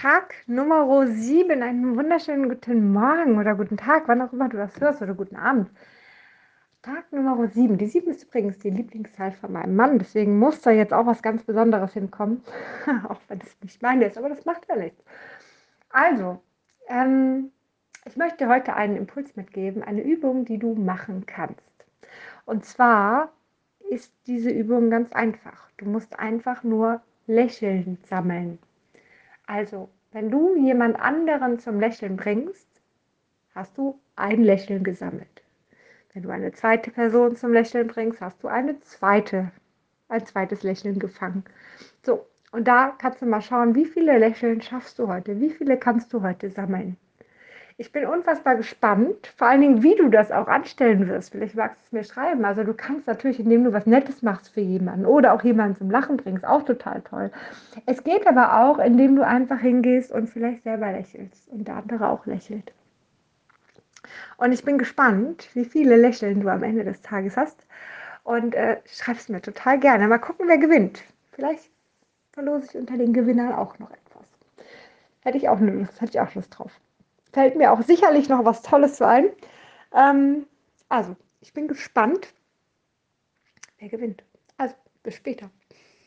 Tag Nummer 7. Einen wunderschönen guten Morgen oder guten Tag, wann auch immer du das hörst oder guten Abend. Tag Nummer 7. Die 7 ist übrigens die Lieblingszahl von meinem Mann, deswegen muss da jetzt auch was ganz Besonderes hinkommen. auch wenn es nicht meine ist, aber das macht ja nichts. Also, ähm, ich möchte heute einen Impuls mitgeben, eine Übung, die du machen kannst. Und zwar ist diese Übung ganz einfach. Du musst einfach nur Lächeln sammeln. Also, wenn du jemand anderen zum Lächeln bringst, hast du ein Lächeln gesammelt. Wenn du eine zweite Person zum Lächeln bringst, hast du eine zweite, ein zweites Lächeln gefangen. So, und da kannst du mal schauen, wie viele Lächeln schaffst du heute, wie viele kannst du heute sammeln. Ich bin unfassbar gespannt, vor allen Dingen, wie du das auch anstellen wirst. Vielleicht magst du es mir schreiben. Also du kannst natürlich, indem du was Nettes machst für jemanden oder auch jemanden zum Lachen bringst, auch total toll. Es geht aber auch, indem du einfach hingehst und vielleicht selber lächelst und der andere auch lächelt. Und ich bin gespannt, wie viele Lächeln du am Ende des Tages hast. Und äh, schreib es mir total gerne. Mal gucken, wer gewinnt. Vielleicht verlose ich unter den Gewinnern auch noch etwas. Hätte ich auch Lust, hätte ich auch Lust drauf fällt mir auch sicherlich noch was Tolles ein. Ähm, also, ich bin gespannt, wer gewinnt. Also, bis später.